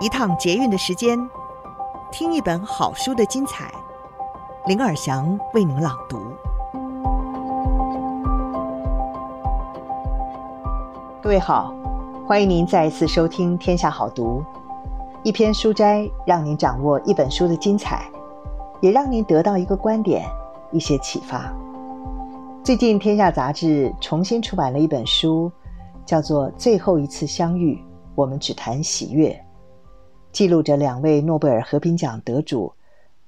一趟捷运的时间，听一本好书的精彩。林尔祥为您朗读。各位好，欢迎您再一次收听《天下好读》，一篇书斋让您掌握一本书的精彩，也让您得到一个观点、一些启发。最近，《天下》杂志重新出版了一本书，叫做《最后一次相遇》，我们只谈喜悦。记录着两位诺贝尔和平奖得主，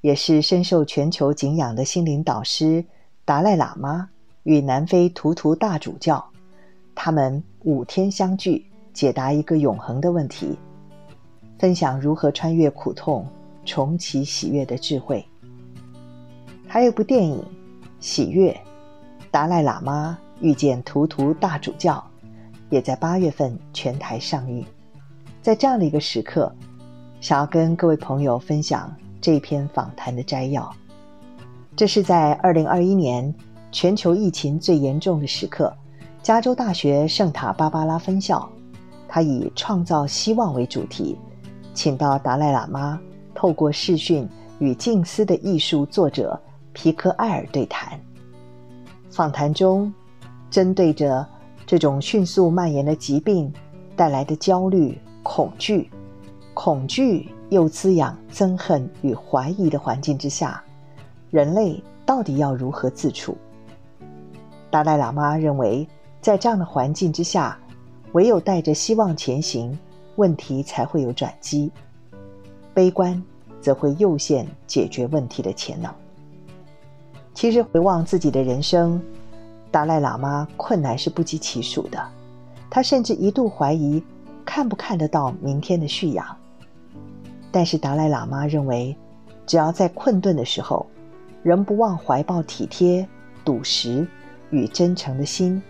也是深受全球敬仰的心灵导师达赖喇嘛与南非图图大主教，他们五天相聚，解答一个永恒的问题，分享如何穿越苦痛，重启喜悦的智慧。还有部电影《喜悦》，达赖喇嘛遇见图图大主教，也在八月份全台上映。在这样的一个时刻。想要跟各位朋友分享这篇访谈的摘要。这是在二零二一年全球疫情最严重的时刻，加州大学圣塔芭芭拉分校，他以创造希望为主题，请到达赖喇嘛透过视讯与静思的艺术作者皮克艾尔对谈。访谈中，针对着这种迅速蔓延的疾病带来的焦虑、恐惧。恐惧又滋养憎恨与怀疑的环境之下，人类到底要如何自处？达赖喇嘛认为，在这样的环境之下，唯有带着希望前行，问题才会有转机；悲观则会诱现解决问题的潜能。其实回望自己的人生，达赖喇嘛困难是不计其数的，他甚至一度怀疑看不看得到明天的旭阳。但是达赖喇嘛认为，只要在困顿的时候，仍不忘怀抱体贴、笃实与真诚的心，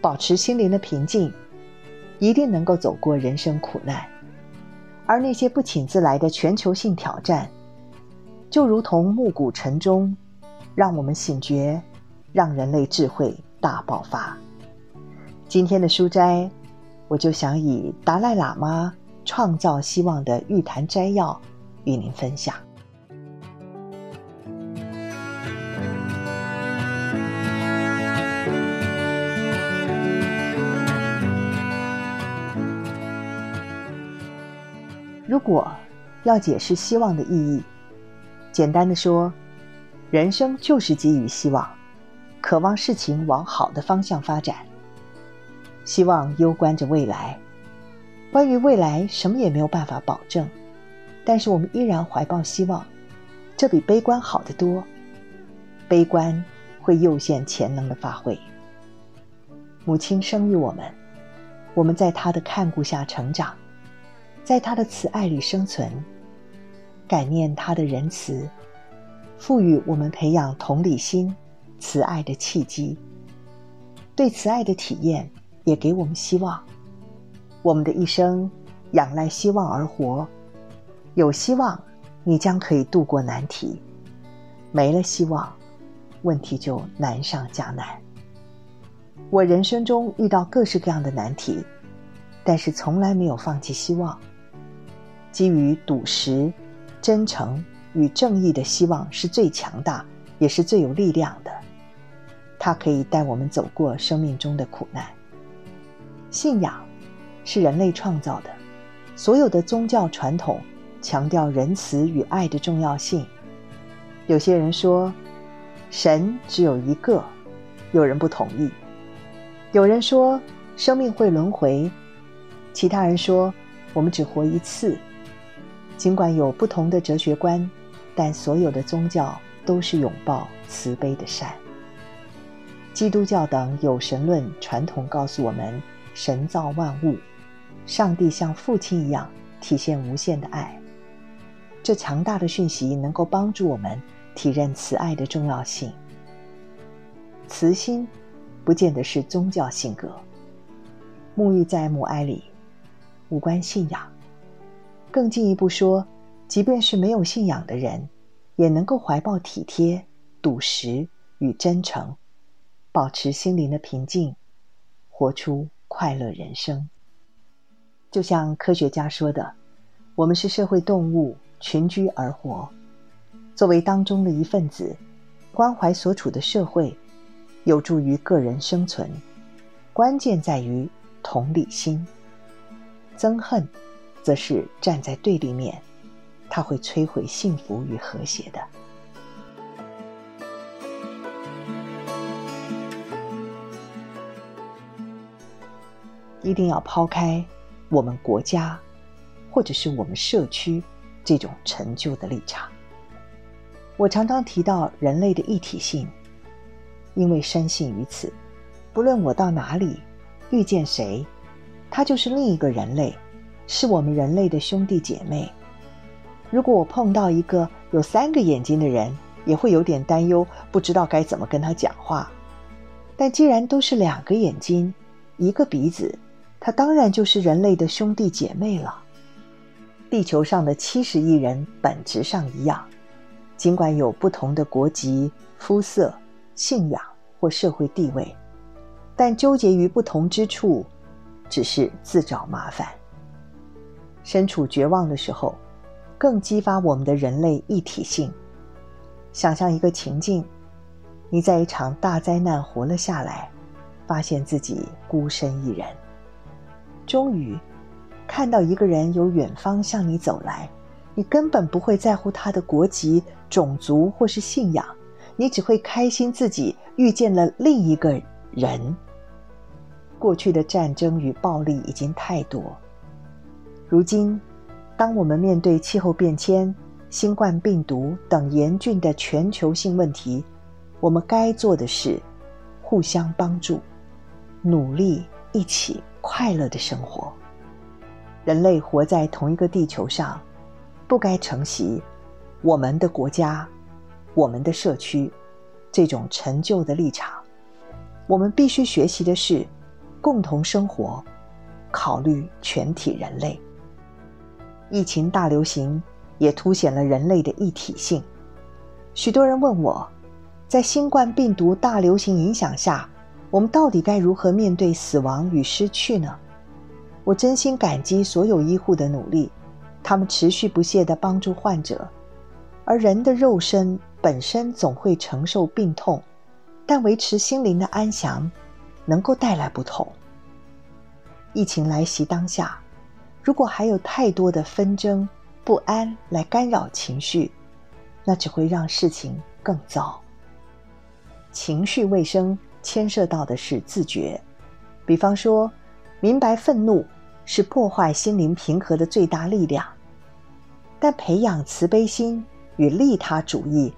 保持心灵的平静，一定能够走过人生苦难。而那些不请自来的全球性挑战，就如同暮鼓晨钟，让我们醒觉，让人类智慧大爆发。今天的书斋，我就想以达赖喇嘛。创造希望的寓谈摘要，与您分享。如果要解释希望的意义，简单的说，人生就是给予希望，渴望事情往好的方向发展。希望攸关着未来。关于未来，什么也没有办法保证，但是我们依然怀抱希望，这比悲观好得多。悲观会诱现潜能的发挥。母亲生育我们，我们在她的看顾下成长，在她的慈爱里生存，感念她的仁慈，赋予我们培养同理心、慈爱的契机。对慈爱的体验，也给我们希望。我们的一生仰赖希望而活，有希望，你将可以度过难题；没了希望，问题就难上加难。我人生中遇到各式各样的难题，但是从来没有放弃希望。基于笃实、真诚与正义的希望是最强大，也是最有力量的。它可以带我们走过生命中的苦难。信仰。是人类创造的，所有的宗教传统强调仁慈与爱的重要性。有些人说，神只有一个，有人不同意；有人说，生命会轮回；其他人说，我们只活一次。尽管有不同的哲学观，但所有的宗教都是拥抱慈悲的善。基督教等有神论传统告诉我们，神造万物。上帝像父亲一样体现无限的爱，这强大的讯息能够帮助我们体认慈爱的重要性。慈心不见得是宗教性格，沐浴在母爱里，无关信仰。更进一步说，即便是没有信仰的人，也能够怀抱体贴、笃实与真诚，保持心灵的平静，活出快乐人生。就像科学家说的，我们是社会动物，群居而活。作为当中的一份子，关怀所处的社会，有助于个人生存。关键在于同理心。憎恨，则是站在对立面，它会摧毁幸福与和谐的。一定要抛开我们国家，或者是我们社区这种陈旧的立场。我常常提到人类的一体性，因为深信于此。不论我到哪里遇见谁，他就是另一个人类，是我们人类的兄弟姐妹。如果我碰到一个有三个眼睛的人，也会有点担忧，不知道该怎么跟他讲话。但既然都是两个眼睛，一个鼻子。它当然就是人类的兄弟姐妹了。地球上的七十亿人本质上一样，尽管有不同的国籍、肤色、信仰或社会地位，但纠结于不同之处，只是自找麻烦。身处绝望的时候，更激发我们的人类一体性。想象一个情境：你在一场大灾难活了下来，发现自己孤身一人。终于看到一个人由远方向你走来，你根本不会在乎他的国籍、种族或是信仰，你只会开心自己遇见了另一个人。过去的战争与暴力已经太多，如今，当我们面对气候变迁、新冠病毒等严峻的全球性问题，我们该做的是互相帮助，努力一起。快乐的生活，人类活在同一个地球上，不该承袭我们的国家、我们的社区这种陈旧的立场。我们必须学习的是共同生活，考虑全体人类。疫情大流行也凸显了人类的一体性。许多人问我，在新冠病毒大流行影响下，我们到底该如何面对死亡与失去呢？我真心感激所有医护的努力，他们持续不懈地帮助患者。而人的肉身本身总会承受病痛，但维持心灵的安详，能够带来不同。疫情来袭当下，如果还有太多的纷争、不安来干扰情绪，那只会让事情更糟。情绪卫生。牵涉到的是自觉，比方说，明白愤怒是破坏心灵平和的最大力量，但培养慈悲心与利他主义，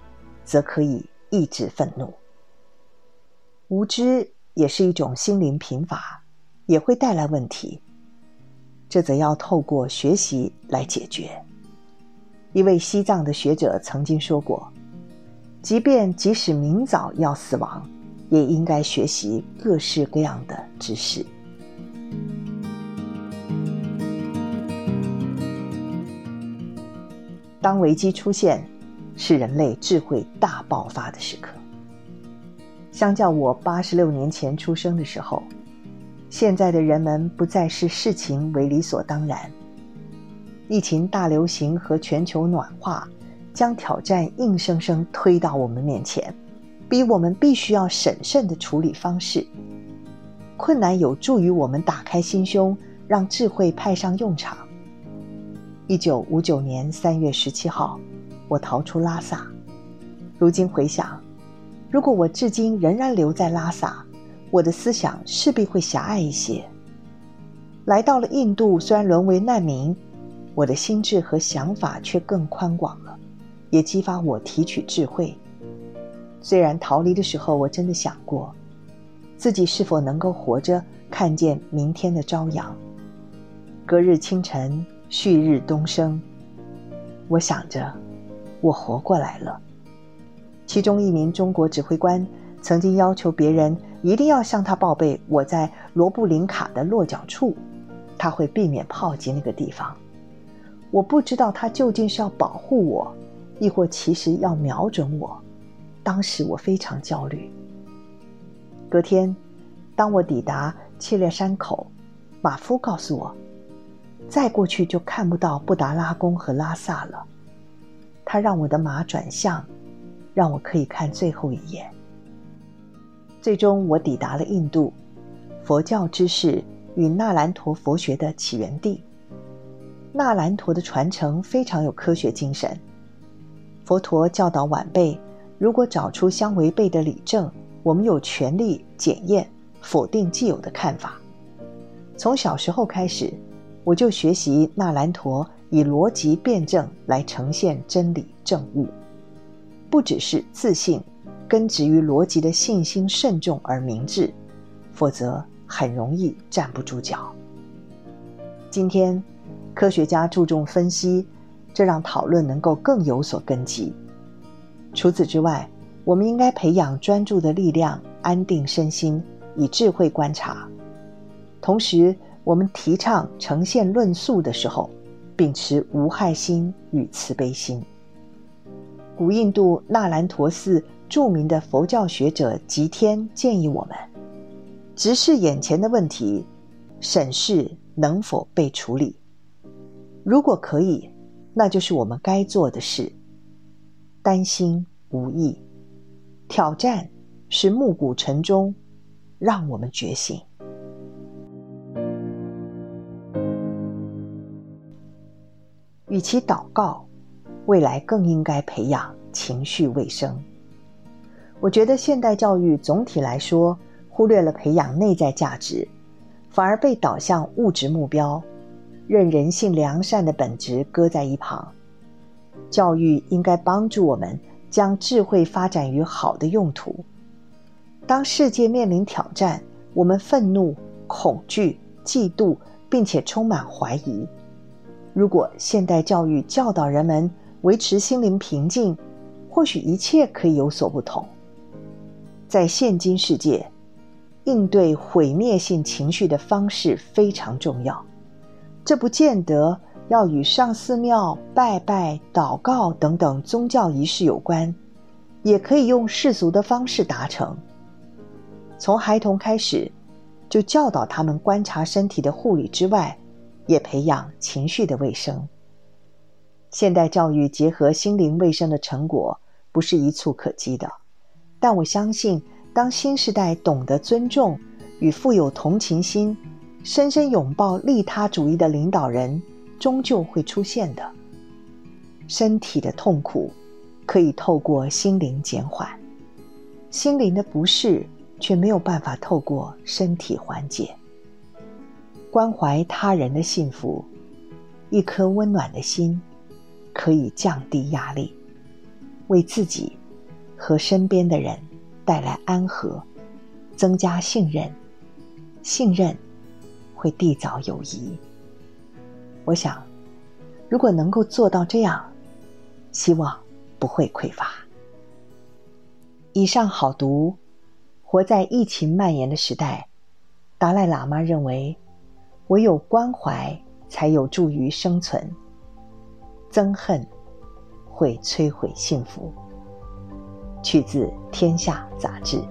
则可以抑制愤怒。无知也是一种心灵贫乏，也会带来问题，这则要透过学习来解决。一位西藏的学者曾经说过：“即便即使明早要死亡。”也应该学习各式各样的知识。当危机出现，是人类智慧大爆发的时刻。相较我八十六年前出生的时候，现在的人们不再视事情为理所当然。疫情大流行和全球暖化，将挑战硬生生推到我们面前。逼我们必须要审慎的处理方式。困难有助于我们打开心胸，让智慧派上用场。一九五九年三月十七号，我逃出拉萨。如今回想，如果我至今仍然留在拉萨，我的思想势必会狭隘一些。来到了印度，虽然沦为难民，我的心智和想法却更宽广了，也激发我提取智慧。虽然逃离的时候，我真的想过，自己是否能够活着看见明天的朝阳。隔日清晨，旭日东升。我想着，我活过来了。其中一名中国指挥官曾经要求别人一定要向他报备我在罗布林卡的落脚处，他会避免炮击那个地方。我不知道他究竟是要保护我，亦或其实要瞄准我。当时我非常焦虑。隔天，当我抵达切列山口，马夫告诉我，再过去就看不到布达拉宫和拉萨了。他让我的马转向，让我可以看最后一眼。最终，我抵达了印度，佛教知识与那兰陀佛学的起源地。那兰陀的传承非常有科学精神。佛陀教导晚辈，如果找出相违背的理证，我们有权利检验、否定既有的看法。从小时候开始，我就学习纳兰陀以逻辑辩证来呈现真理正悟，不只是自信。根植于逻辑的信心慎重而明智，否则很容易站不住脚。今天，科学家注重分析，这让讨论能够更有所根基。除此之外，我们应该培养专注的力量，安定身心，以智慧观察。同时，我们提倡呈现论述的时候，秉持无害心与慈悲心。古印度那兰陀寺。著名的佛教学者吉天建议我们，直视眼前的问题，审视能否被处理。如果可以，那就是我们该做的事。担心无益，挑战是暮鼓晨钟，让我们觉醒。与其祷告，未来更应该培养情绪卫生。我觉得现代教育总体来说忽略了培养内在价值，反而被导向物质目标，任人性良善的本质搁在一旁。教育应该帮助我们将智慧发展于好的用途。当世界面临挑战，我们愤怒、恐惧、嫉妒，并且充满怀疑。如果现代教育教导人们维持心灵平静，或许一切可以有所不同。在现今世界，应对毁灭性情绪的方式非常重要。这不见得要与上寺庙拜拜、祷告等等宗教仪式有关，也可以用世俗的方式达成。从孩童开始，就教导他们观察身体的护理之外，也培养情绪的卫生。现代教育结合心灵卫生的成果，不是一蹴可几的。但我相信，当新时代懂得尊重与富有同情心、深深拥抱利他主义的领导人，终究会出现的。身体的痛苦可以透过心灵减缓，心灵的不适却没有办法透过身体缓解。关怀他人的幸福，一颗温暖的心，可以降低压力，为自己。和身边的人带来安和，增加信任，信任会缔造友谊。我想，如果能够做到这样，希望不会匮乏。以上好读。活在疫情蔓延的时代，达赖喇嘛认为，唯有关怀才有助于生存，憎恨会摧毁幸福。取自《天下》杂志。